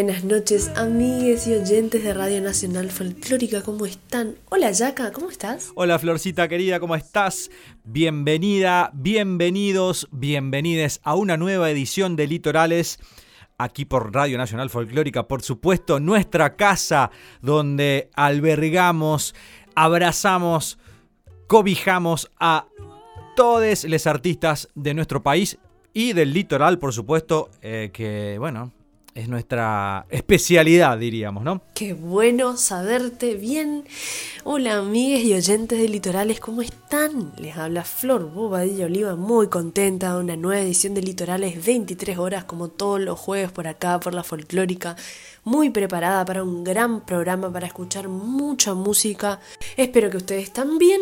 Buenas noches, amigues y oyentes de Radio Nacional Folclórica, ¿cómo están? Hola, Yaka, ¿cómo estás? Hola, Florcita querida, ¿cómo estás? Bienvenida, bienvenidos, bienvenides a una nueva edición de Litorales aquí por Radio Nacional Folclórica, por supuesto, nuestra casa donde albergamos, abrazamos, cobijamos a todos los artistas de nuestro país y del litoral, por supuesto, eh, que bueno, es nuestra especialidad, diríamos, ¿no? Qué bueno saberte bien. Hola, amigues y oyentes de Litorales, ¿cómo están? Les habla Flor Bobadilla Oliva, muy contenta de una nueva edición de Litorales, 23 horas como todos los jueves por acá, por la folclórica. Muy preparada para un gran programa, para escuchar mucha música. Espero que ustedes también.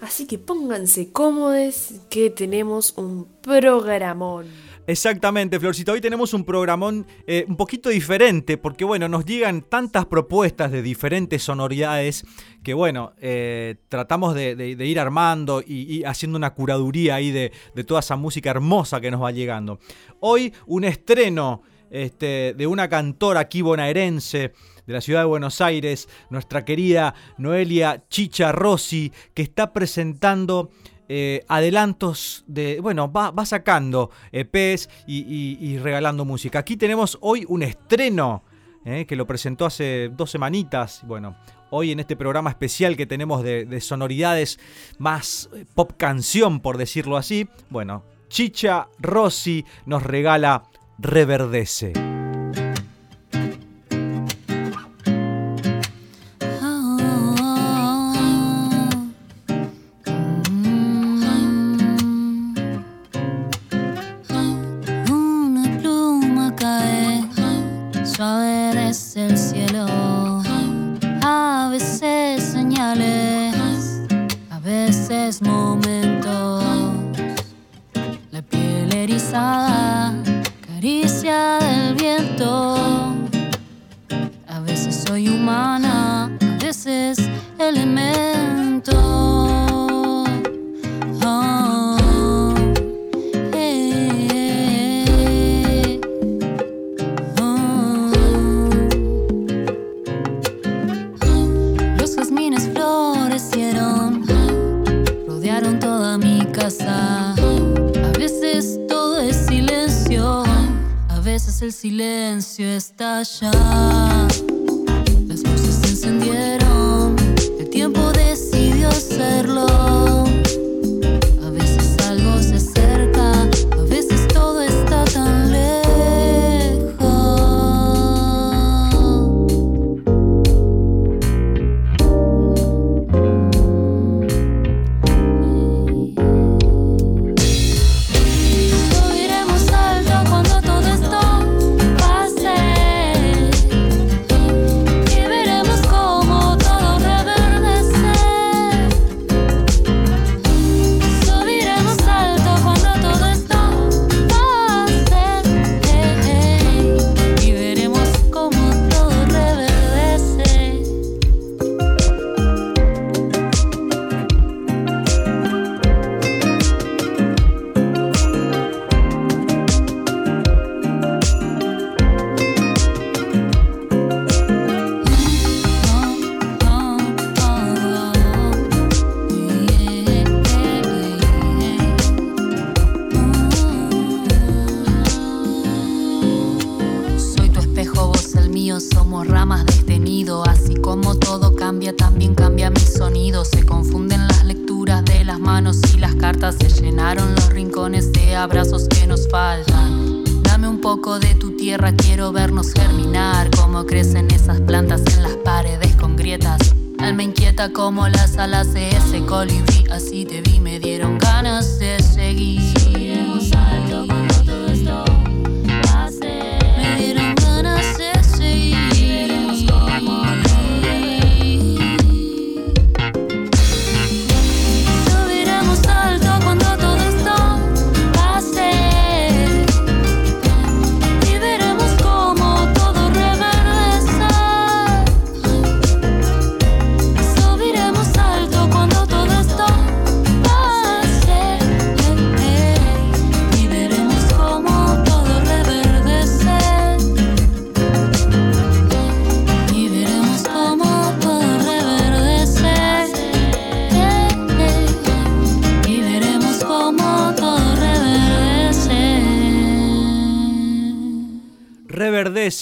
Así que pónganse cómodos, que tenemos un programón. Exactamente, Florcita. Hoy tenemos un programón eh, un poquito diferente porque, bueno, nos llegan tantas propuestas de diferentes sonoridades que, bueno, eh, tratamos de, ir armando y, haciendo una curaduría ahí de, toda esa música hermosa que nos va llegando. Hoy un estreno este, de una cantora aquí bonaerense de la ciudad de Buenos Aires, nuestra querida Noelia Chicha Rossi, que está presentando eh, adelantos de, bueno, va, sacando EPs y, regalando música. Aquí tenemos hoy un estreno eh, que lo presentó hace dos semanitas. Bueno, hoy en este programa especial que tenemos de, sonoridades más eh, pop canción, por decirlo así. Bueno, Chicha Rossi nos regala Reverdece.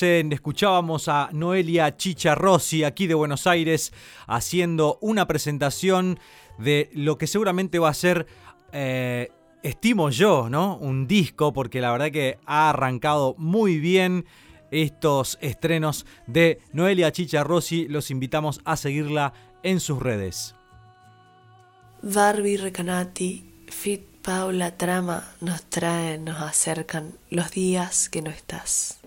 Escuchábamos a Noelia Chicha Rossi aquí de Buenos Aires haciendo una presentación de lo que seguramente va a ser, eh, estimo yo, ¿no? Un disco, porque la verdad que ha arrancado muy bien estos estrenos de Noelia Chicha Rossi. Los invitamos a seguirla en sus redes. Barbie Recanati, Fit Paula Trama nos traen, nos acercan los días que no estás.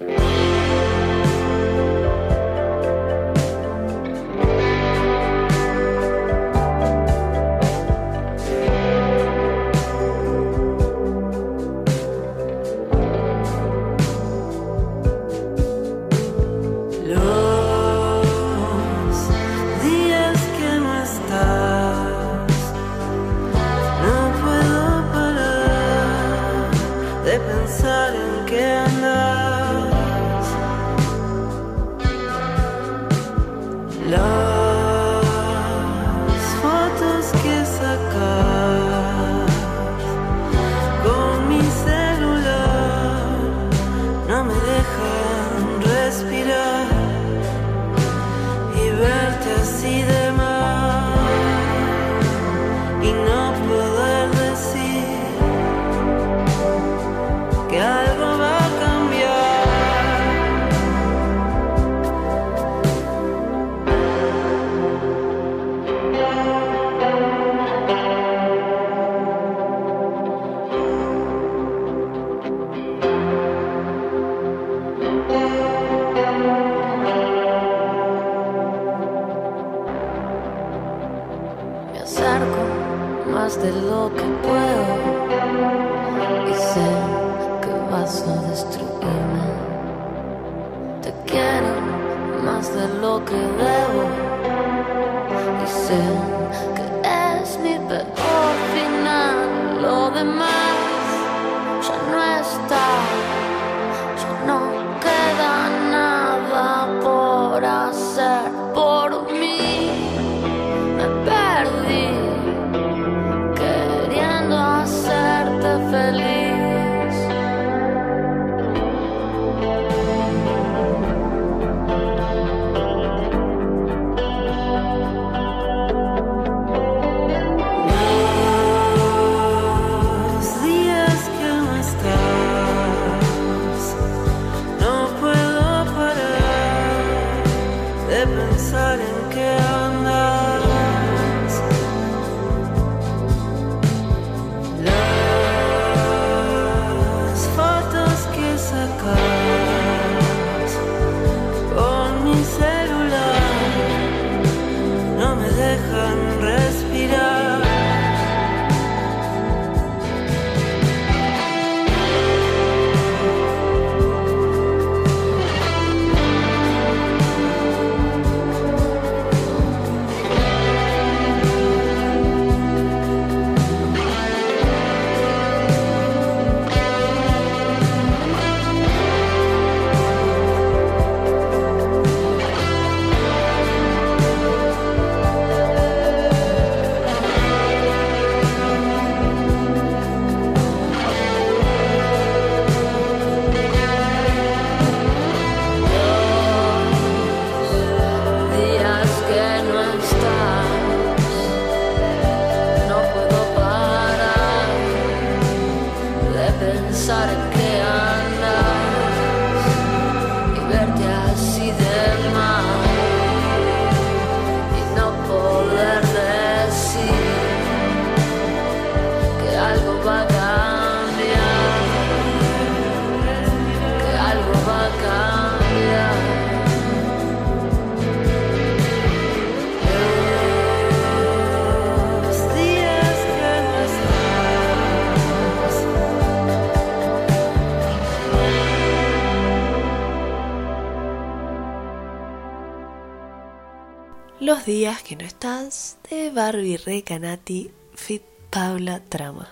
Días que no estás de Barbie Recanati Fit Paula Trama.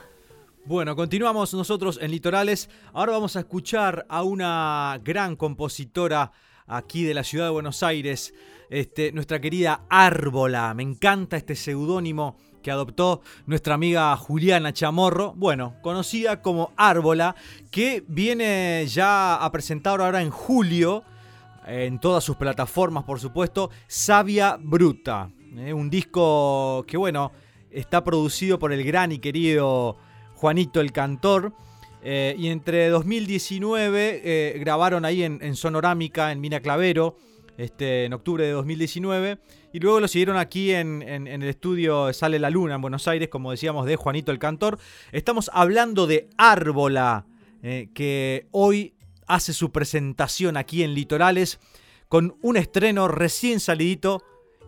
Bueno, continuamos nosotros en Litorales. Ahora vamos a escuchar a una gran compositora aquí de la ciudad de Buenos Aires, este, nuestra querida Árbola. Me encanta este seudónimo que adoptó nuestra amiga Juliana Chamorro, bueno, conocida como Árbola, que viene ya a presentar ahora en julio, en todas sus plataformas por supuesto, Sabia Bruta, ¿eh? un disco que bueno, está producido por el gran y querido Juanito el Cantor. Eh, y entre 2019 eh, grabaron ahí en, Sonorámica, en Mina Clavero, este, en octubre de 2019. Y luego lo siguieron aquí en, el estudio Sale la Luna en Buenos Aires, como decíamos, de Juanito el Cantor. Estamos hablando de Árbola, que hoy hace su presentación aquí en Litorales con un estreno recién salidito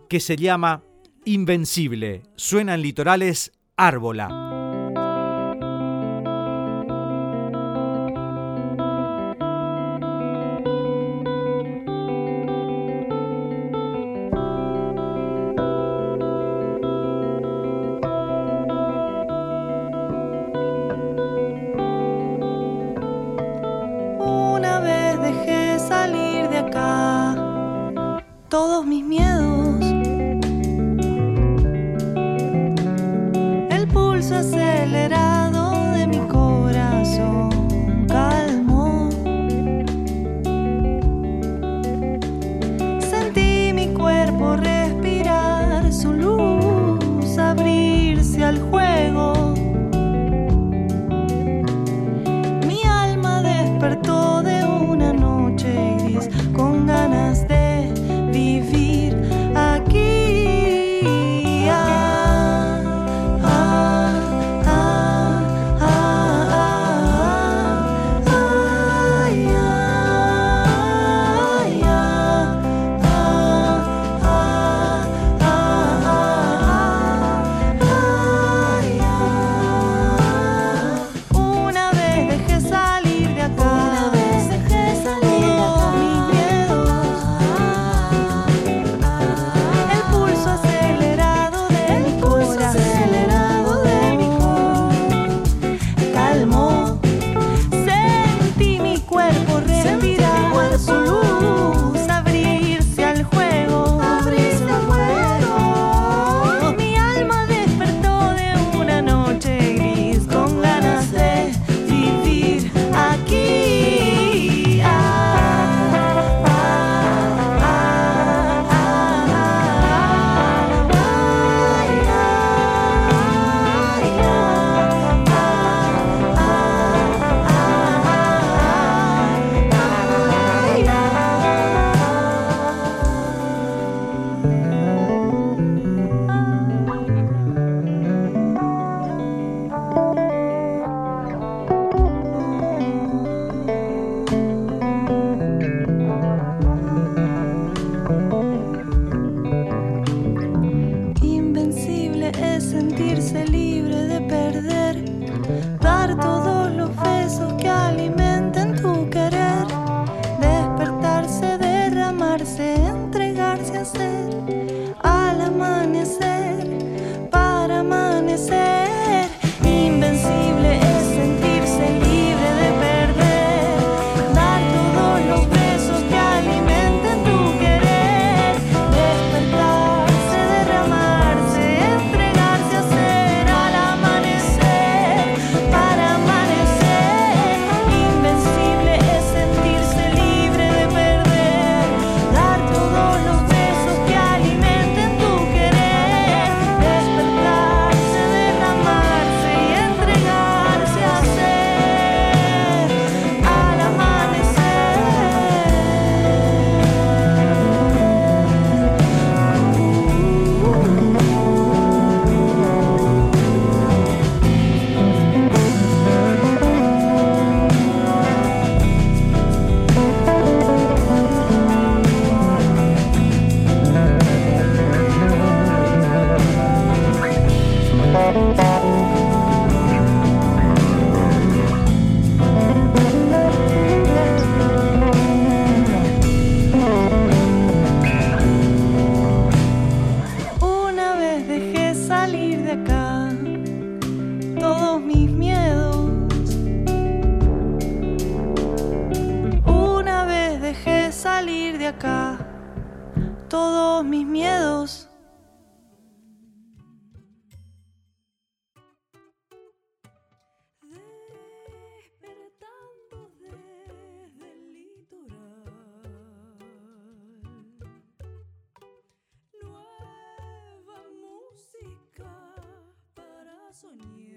que se llama Invencible. Suena en Litorales Árbola. 告诉你。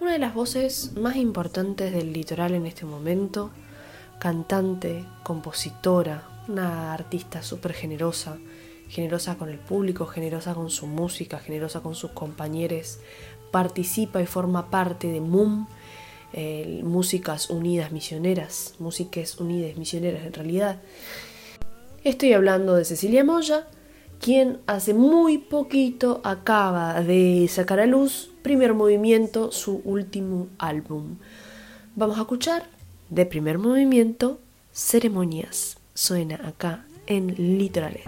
Una de las voces más importantes del litoral en este momento, cantante, compositora, una artista súper generosa, generosa con el público, generosa con su música, generosa con sus compañeros, participa y forma parte de MUM, Músicas Unidas Misioneras, Músicas Unidas Misioneras en realidad. Estoy hablando de Cecilia Moya, quien hace muy poquito acaba de sacar a luz Primer Movimiento, su último álbum. Vamos a escuchar de Primer Movimiento Ceremonias. Suena acá en Litorales.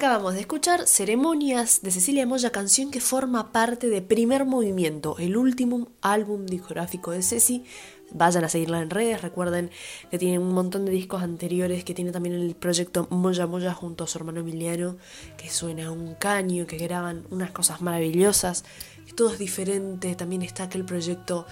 Acabamos de escuchar Ceremonias de Cecilia Moya, canción que forma parte de Primer Movimiento, el último álbum discográfico de Ceci. Vayan a seguirla en redes, recuerden que tiene un montón de discos anteriores, que tiene también el proyecto Moya Moya junto a su hermano Emiliano, que suena un caño, que graban unas cosas maravillosas, todo es diferente, también está aquel proyecto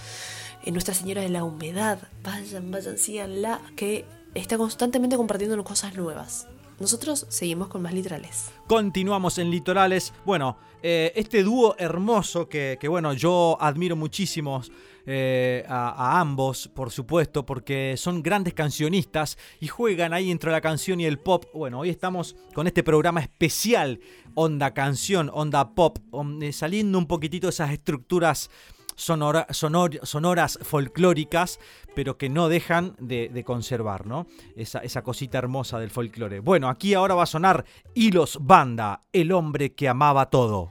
en Nuestra Señora de la Humedad, vayan, vayan, síganla, que está constantemente compartiendo cosas nuevas. Nosotros seguimos con más litorales. Continuamos en litorales. Bueno, eh, este dúo hermoso que, bueno, yo admiro muchísimo eh, a, ambos, por supuesto, porque son grandes cancionistas y juegan ahí entre la canción y el pop. Bueno, hoy estamos con este programa especial, onda canción, onda pop, eh, saliendo un poquitito de esas estructuras sonoras folclóricas, pero que no dejan de, conservar, ¿no? Esa, esa, cosita hermosa del folclore. Bueno, aquí ahora va a sonar Hilos Banda, el hombre que amaba todo.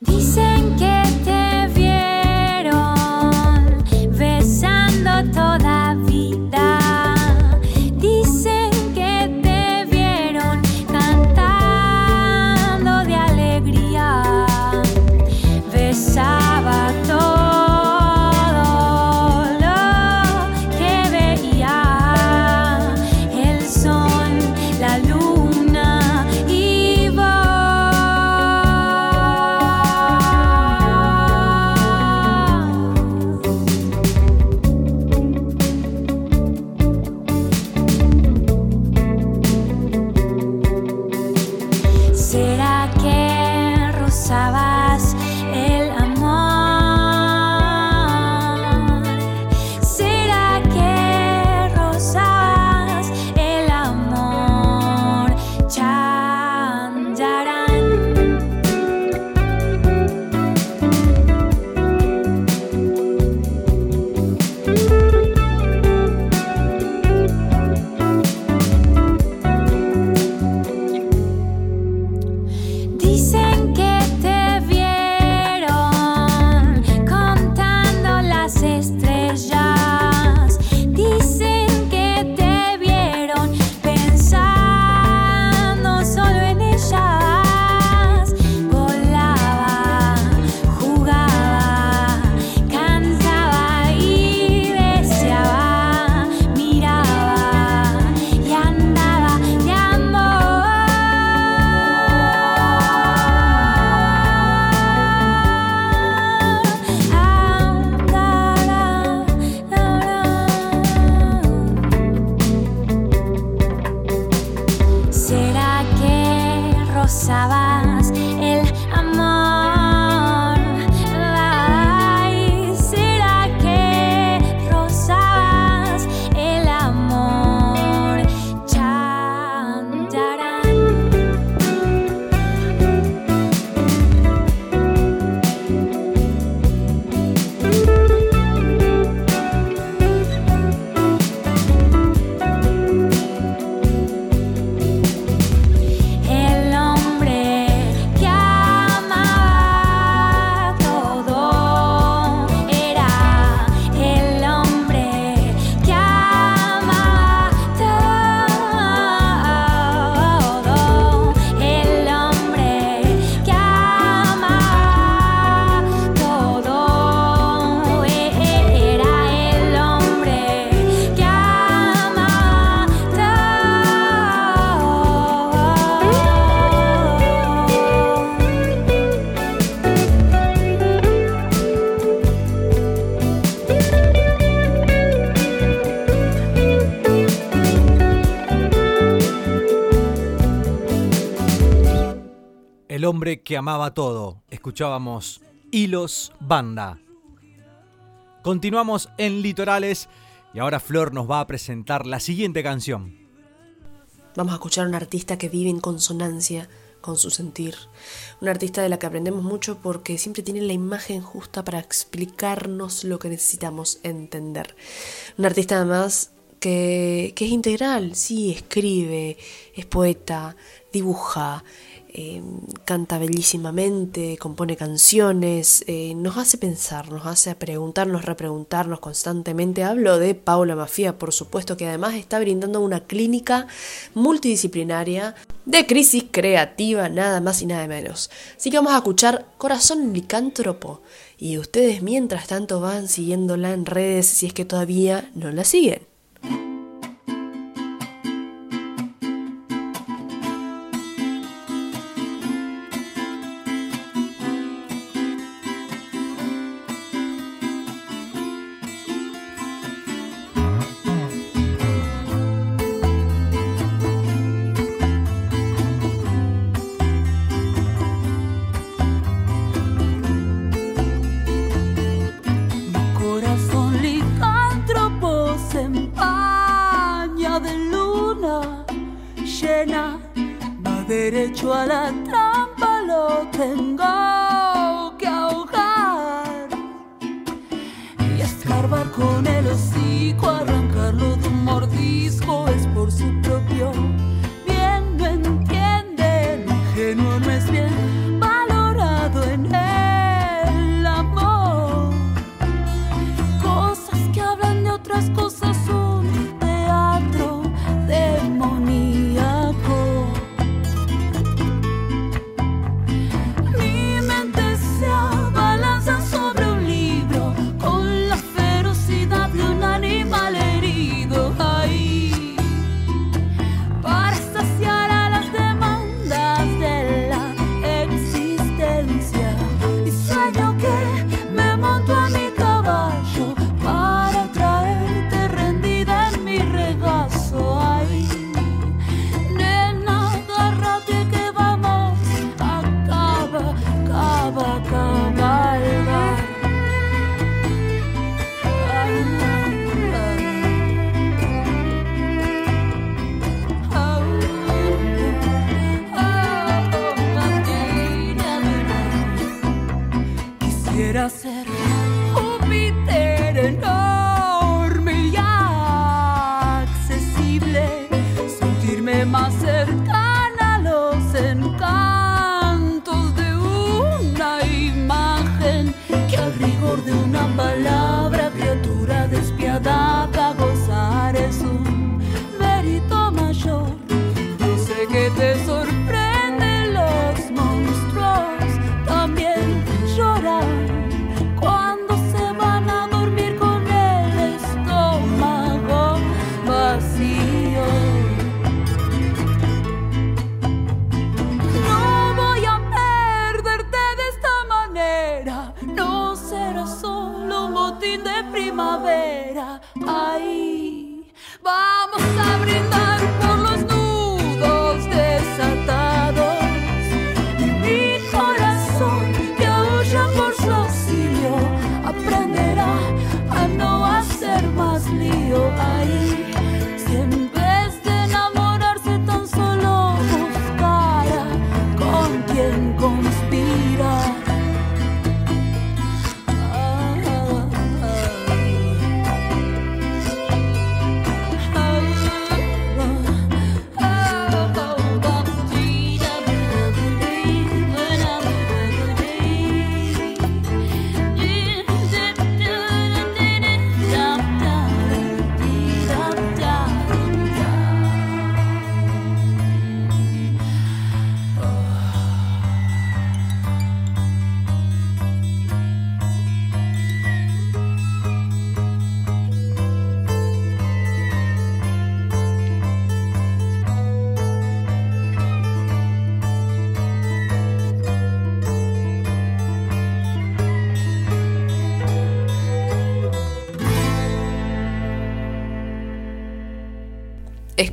Dicen que te que amaba todo. Escuchábamos Hilos Banda. Continuamos en Litorales y ahora Flor nos va a presentar la siguiente canción. Vamos a escuchar a un artista que vive en consonancia con su sentir. Un artista de la que aprendemos mucho porque siempre tiene la imagen justa para explicarnos lo que necesitamos entender. Un artista además que, que es integral, sí, escribe, es poeta, dibuja, eh, canta bellísimamente, compone canciones, eh, nos hace pensar, nos hace preguntarnos, repreguntarnos constantemente. Hablo de Paula Mafia, por supuesto, que además está brindando una clínica multidisciplinaria de crisis creativa, nada más y nada menos. Así que vamos a escuchar Corazón Licántropo. Y ustedes mientras tanto van siguiéndola en redes si es que todavía no la siguen. Llena, va derecho a la trampa, lo tengo que ahogar. Y escarbar con el hocico, arrancarlo de un mordisco, es por su propio bien, no entiende, lo ingenuo no es bien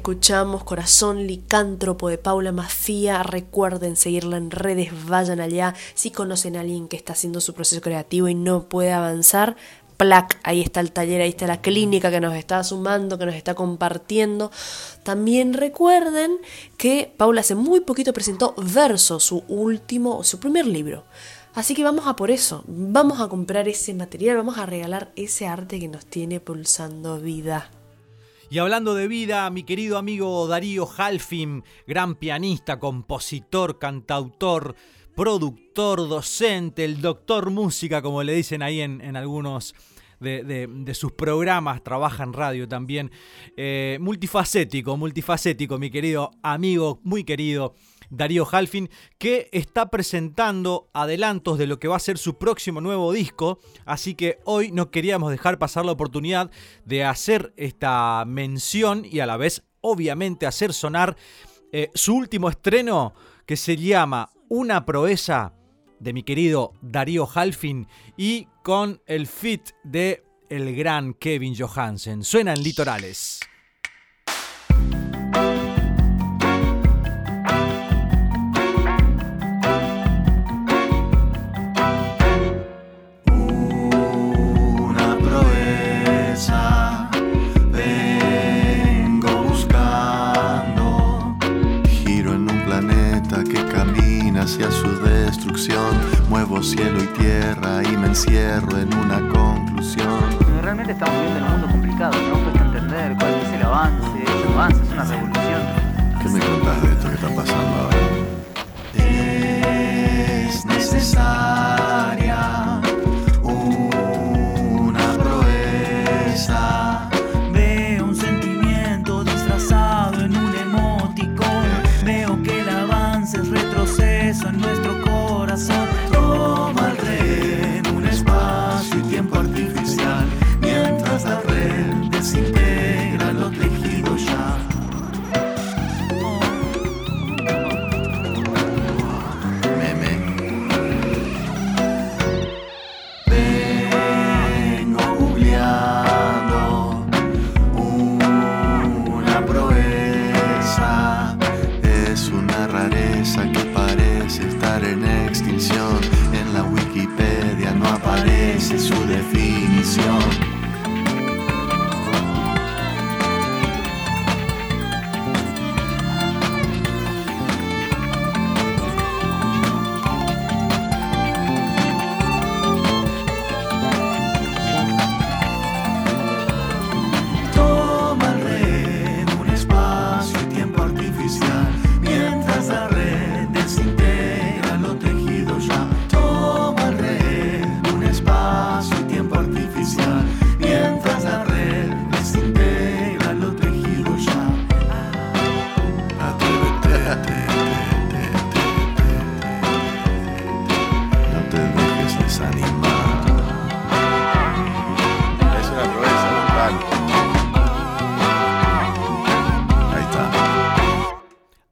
Escuchamos Corazón Licántropo de Paula Mafia. Recuerden seguirla en redes, vayan allá. Si conocen a alguien que está haciendo su proceso creativo y no puede avanzar, plac, ahí está el taller, ahí está la clínica que nos está sumando, que nos está compartiendo. También recuerden que Paula hace muy poquito presentó Verso, su último, su primer libro. Así que vamos a por eso, vamos a comprar ese material, vamos a regalar ese arte que nos tiene pulsando vida. Y hablando de vida, mi querido amigo Darío Halfim, gran pianista, compositor, cantautor, productor, docente, el doctor música, como le dicen ahí en, algunos de sus programas, trabaja en radio también. Eh, multifacético, multifacético, mi querido amigo, muy querido. Darío Halfin, que está presentando adelantos de lo que va a ser su próximo nuevo disco. Así que hoy no queríamos dejar pasar la oportunidad de hacer esta mención y a la vez, obviamente, hacer sonar eh, su último estreno que se llama Una proeza de mi querido Darío Halfin y con el fit de el gran Kevin Johansen. Suenan litorales. Hacia su destrucción. Muevo cielo y tierra y me encierro en una conclusión. Realmente estamos viviendo en un mundo complicado, no cuesta entender cuál es el avance, es un avance, es una revolución. ¿Qué me contás de esto que está pasando ahora? Es necesaria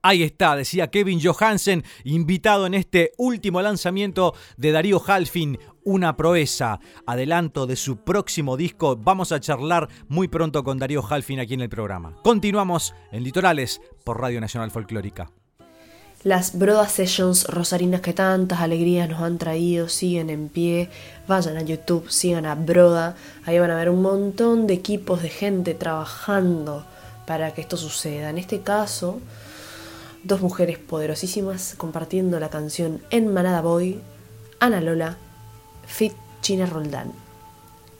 Ahí está, decía Kevin Johansen, invitado en este último lanzamiento de Darío Halfin, una proeza, adelanto de su próximo disco. Vamos a charlar muy pronto con Darío Halfin aquí en el programa. Continuamos en Litorales por Radio Nacional Folclórica. Las Broda Sessions rosarinas que tantas alegrías nos han traído siguen en pie. Vayan a YouTube, sigan a Broda. Ahí van a ver un montón de equipos de gente trabajando para que esto suceda. En este caso, dos mujeres poderosísimas compartiendo la canción En Manada Boy, Ana Lola, Fit China Roldán.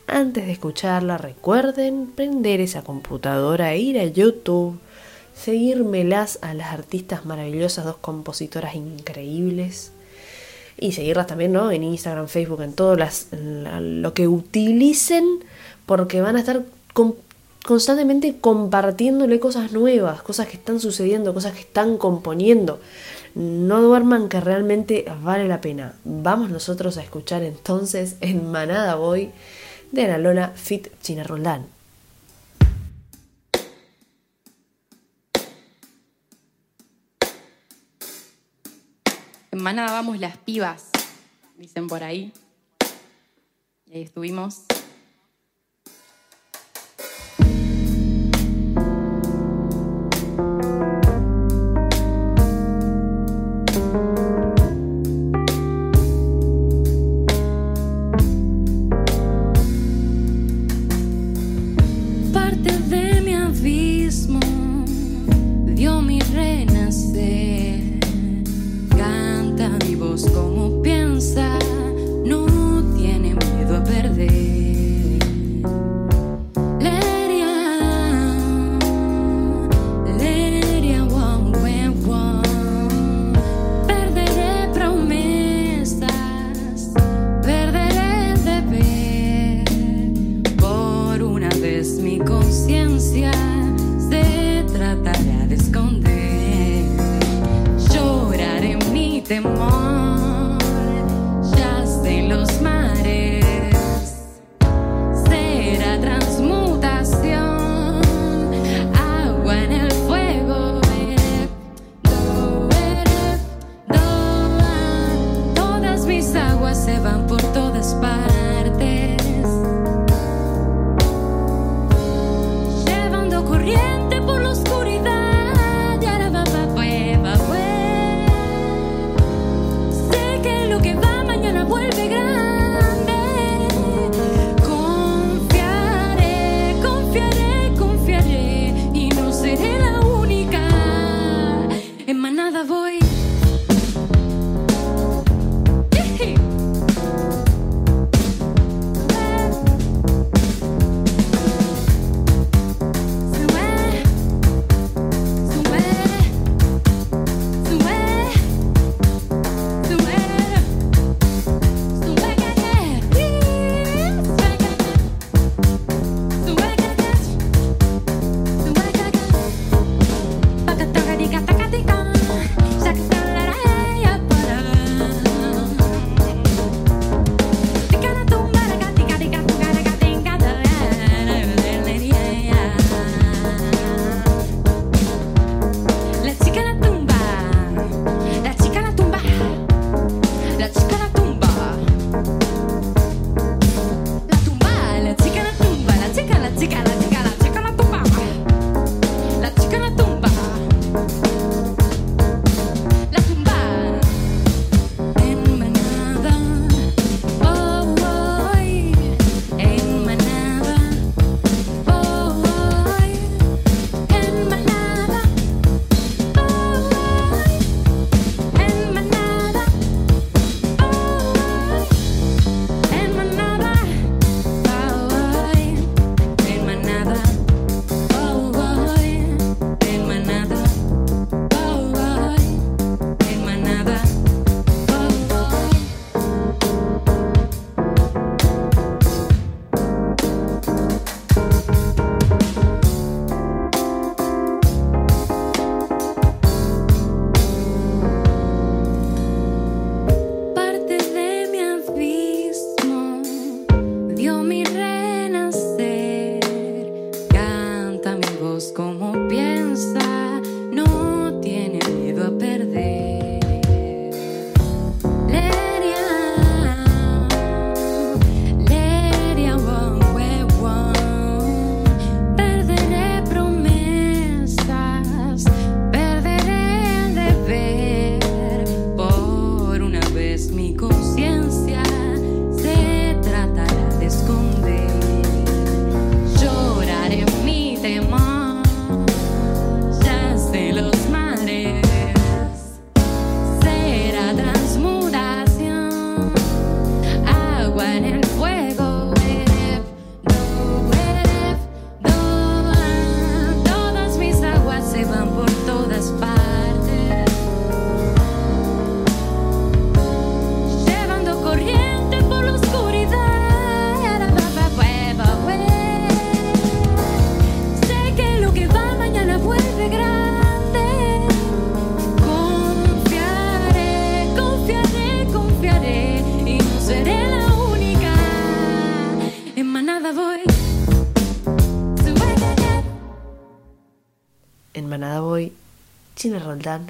Antes de escucharla, recuerden prender esa computadora, ir a YouTube, seguírmelas a las artistas maravillosas, dos compositoras increíbles. Y seguirlas también, ¿no? En Instagram, Facebook, en todo lo que utilicen, porque van a estar con- constantemente compartiéndole cosas nuevas, cosas que están sucediendo, cosas que están componiendo. No duerman que realmente vale la pena. Vamos nosotros a escuchar entonces en Manada Boy de Ana Lola Fit China Roldán. En manada vamos las pibas, dicen por ahí. Y ahí estuvimos.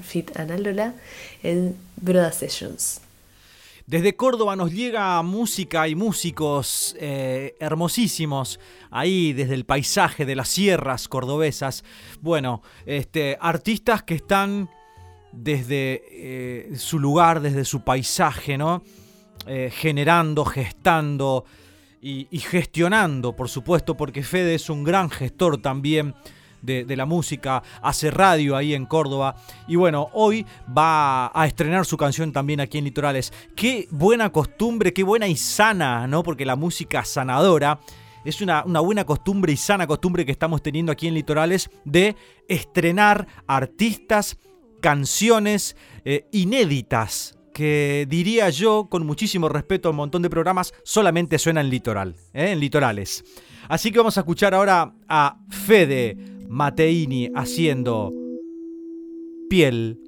Fit Ana en Broda Sessions. Desde Córdoba nos llega música y músicos eh, hermosísimos ahí desde el paisaje de las sierras cordobesas. Bueno, este, artistas que están desde eh, su lugar, desde su paisaje, ¿no? Eh, generando, gestando y gestionando, por supuesto, porque Fede es un gran gestor también de, la música, hace radio ahí en Córdoba. Y bueno, hoy va a estrenar su canción también aquí en Litorales. Qué buena costumbre, qué buena y sana, ¿no? Porque la música sanadora es una, una, buena costumbre y sana costumbre que estamos teniendo aquí en Litorales de estrenar artistas, canciones eh, inéditas que diría yo, con muchísimo respeto a un montón de programas, solamente suenan en litoral, ¿eh? en litorales. Así que vamos a escuchar ahora a Fede Mateini haciendo piel.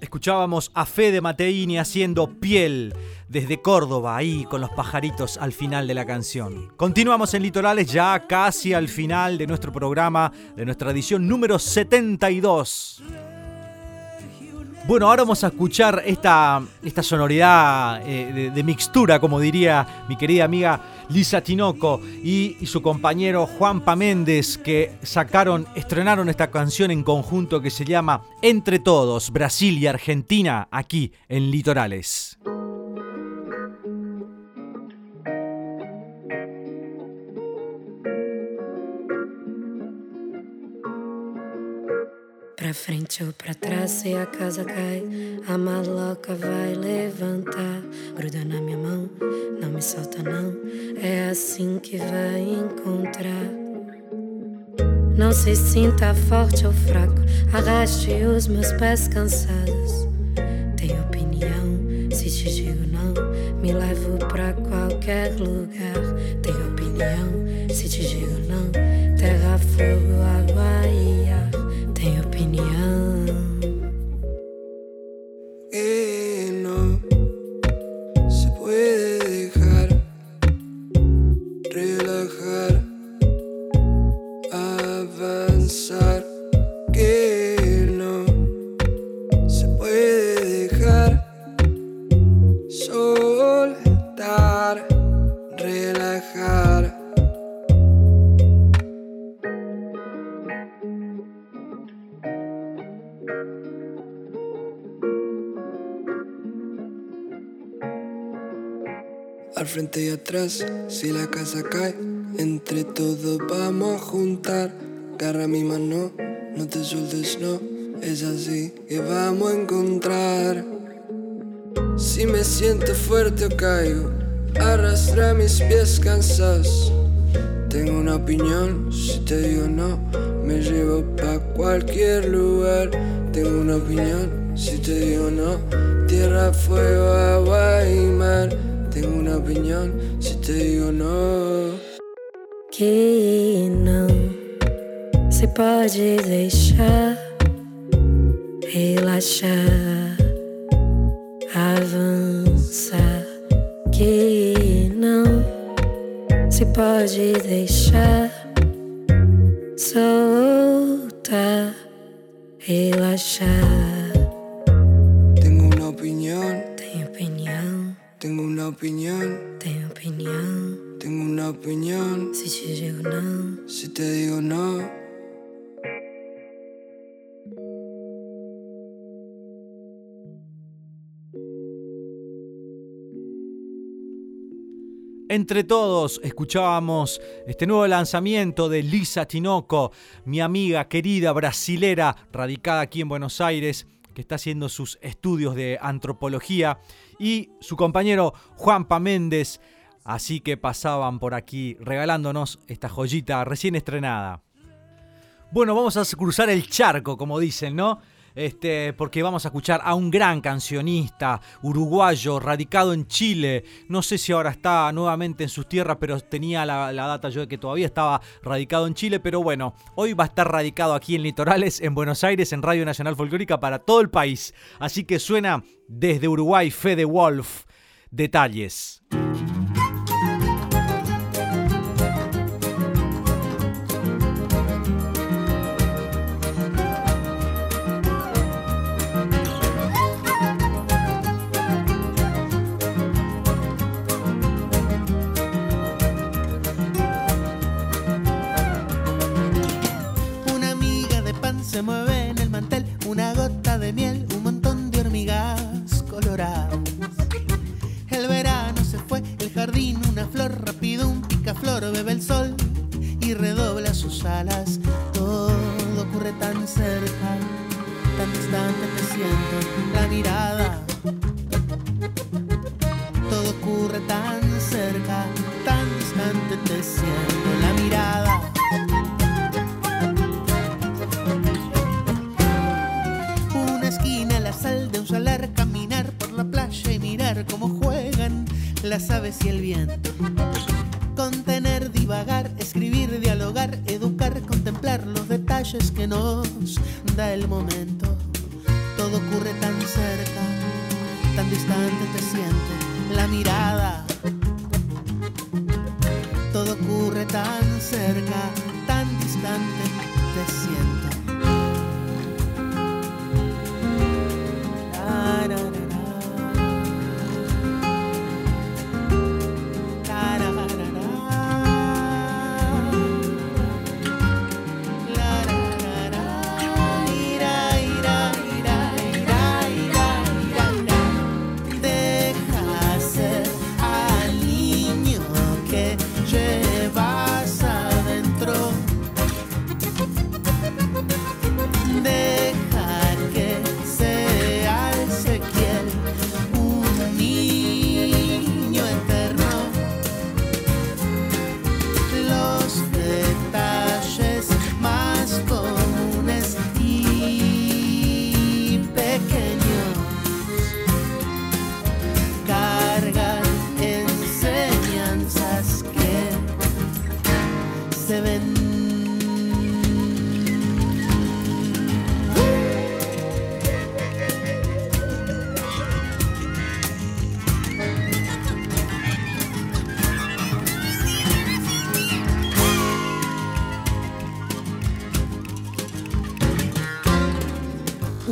Escuchábamos a Fede Mateini haciendo piel desde Córdoba, ahí con los pajaritos al final de la canción. Continuamos en Litorales ya casi al final de nuestro programa, de nuestra edición número 72. Bueno, ahora vamos a escuchar esta, esta sonoridad eh, de, mixtura, como diría mi querida amiga Lisa Tinoco y, y, su compañero Juan Paméndez, que sacaron, estrenaron esta canción en conjunto que se llama Entre Todos, Brasil y Argentina, aquí en Litorales. Pra frente ou pra trás, se a casa cai, a maloca vai levantar. Gruda na minha mão, não me solta não. É assim que vai encontrar. Não se sinta forte ou fraco, arraste os meus pés cansados. Tem opinião, se te digo não, me levo pra qualquer lugar. Tem opinião, se te digo não, terra, fogo, água frente y atrás. Si la casa cae, entre todos vamos a juntar. Agarra mi mano, no te sueltes, no. Es así que vamos a encontrar. Si me siento fuerte o caigo, arrastra mis pies cansados. Tengo una opinión, si te digo no, me llevo pa' cualquier lugar. Tengo una opinión, si te digo no, tierra, fuego, agua y mar. Tengo una opinión, si te digo no. Que não se pode deixar relaxar, avançar. Que não se pode deixar Entre todos escuchábamos este nuevo lanzamiento de Lisa Tinoco, mi amiga querida brasilera radicada aquí en Buenos Aires, que está haciendo sus estudios de antropología, y su compañero Juanpa Méndez, así que pasaban por aquí regalándonos esta joyita recién estrenada. Bueno, vamos a cruzar el charco, como dicen, ¿no? Este, porque vamos a escuchar a un gran cancionista uruguayo radicado en Chile. No sé si ahora está nuevamente en sus tierras, pero tenía la, la data yo de que todavía estaba radicado en Chile. Pero bueno, hoy va a estar radicado aquí en Litorales, en Buenos Aires, en Radio Nacional Folclórica para todo el país. Así que suena desde Uruguay Fede Wolf. Detalles.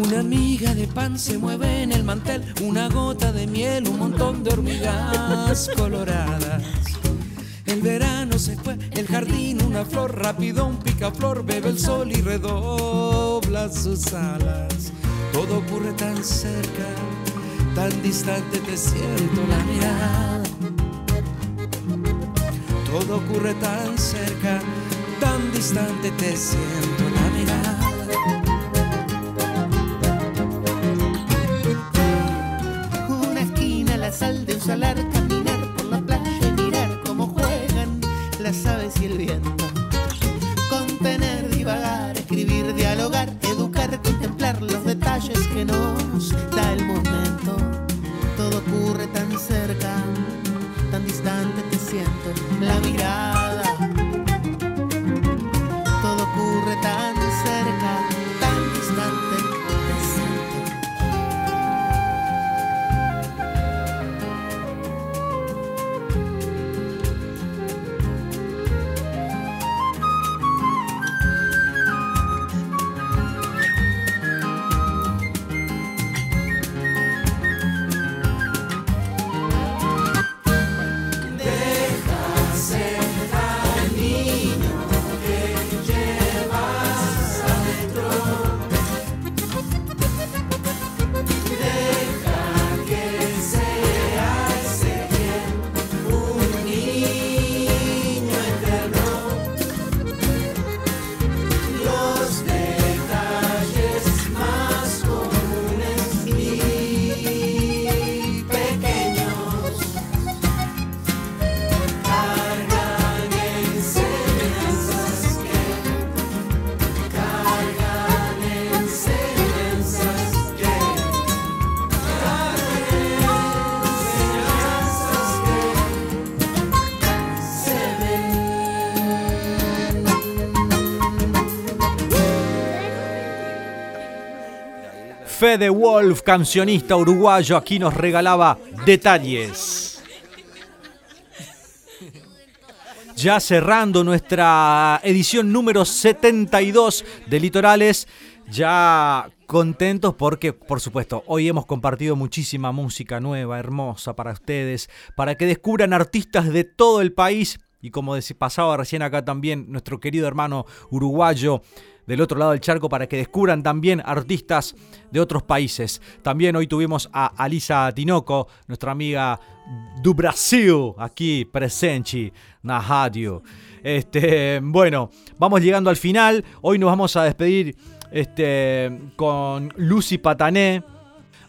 Una miga de pan se mueve en el mantel, una gota de miel, un montón de hormigas coloradas. El verano se fue, el jardín una flor, rápido un picaflor, bebe el sol y redobla sus alas. Todo ocurre tan cerca, tan distante te siento la mirada. Todo ocurre tan cerca, tan distante te siento la mirada. let it Fede Wolf, cancionista uruguayo, aquí nos regalaba detalles. Ya cerrando nuestra edición número 72 de Litorales, ya contentos porque, por supuesto, hoy hemos compartido muchísima música nueva, hermosa para ustedes, para que descubran artistas de todo el país y como pasaba recién acá también nuestro querido hermano uruguayo del otro lado del charco para que descubran también artistas de otros países. También hoy tuvimos a Alisa Tinoco, nuestra amiga do Brasil, aquí presente na radio. Este, bueno, vamos llegando al final. Hoy nos vamos a despedir este, con Lucy Patané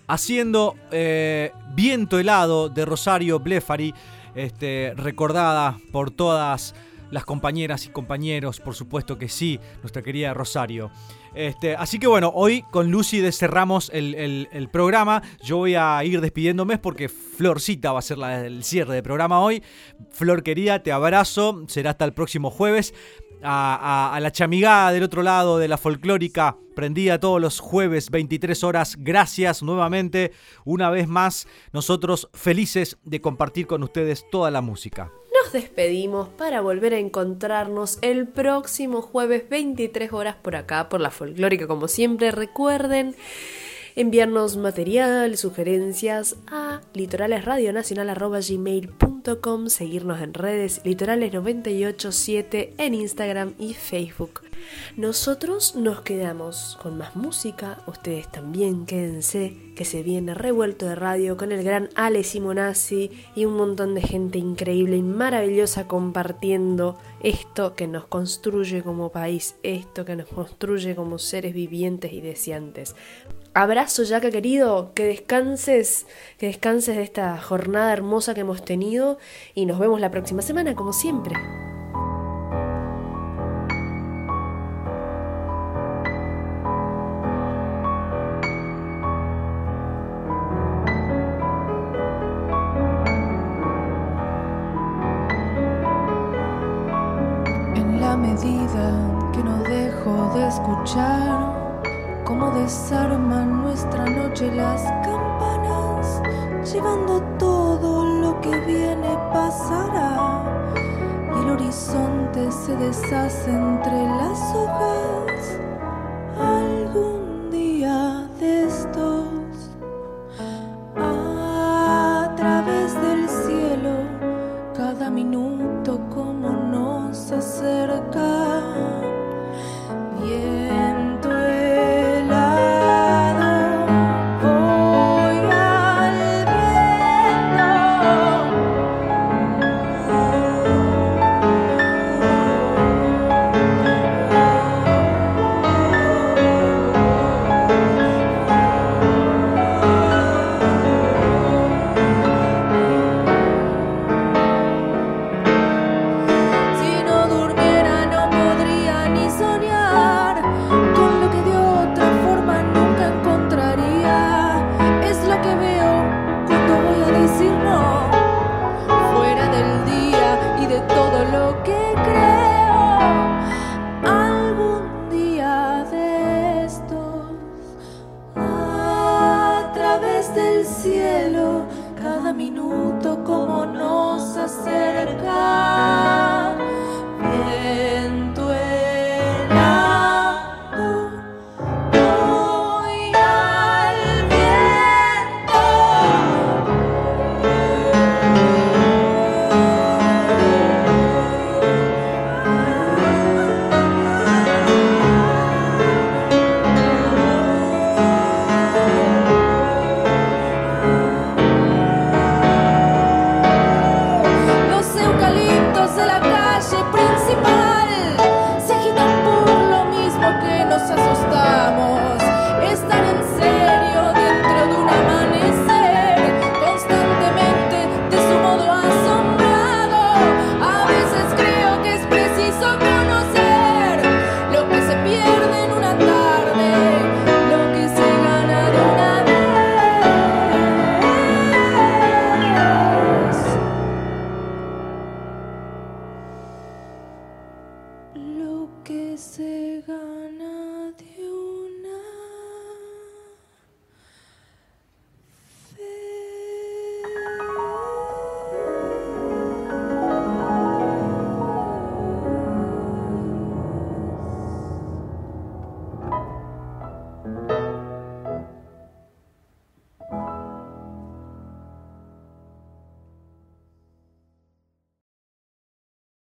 haciendo eh, Viento helado de Rosario Blefari, este, recordada por todas las compañeras y compañeros, por supuesto que sí, nuestra querida Rosario. Este, así que bueno, hoy con Lucy cerramos el, el- programa. Yo voy a ir despidiéndome porque Florcita va a ser la- el cierre del programa hoy. Flor querida, te abrazo. Será hasta el próximo jueves. A- a la chamigada del otro lado de la folclórica, prendida todos los jueves, 23 horas. Gracias nuevamente. Una vez más, nosotros felices de compartir con ustedes toda la música. Nos despedimos para volver a encontrarnos el próximo jueves 23 horas por acá, por la folclórica como siempre. Recuerden enviarnos material, sugerencias a litoralesradionacional.gmail.com Seguirnos en redes litorales987 en Instagram y Facebook. Nosotros nos quedamos con más música, ustedes también quédense, que se viene revuelto de radio con el gran Ale Simonazzi y un montón de gente increíble y maravillosa compartiendo esto que nos construye como país, esto que nos construye como seres vivientes y deseantes. Abrazo, Yaca querido, que descanses, que descanses de esta jornada hermosa que hemos tenido y nos vemos la próxima semana, como siempre. Escuchar cómo desarman nuestra noche las campanas, llevando todo lo que viene pasará. Y el horizonte se deshace entre las hojas. você.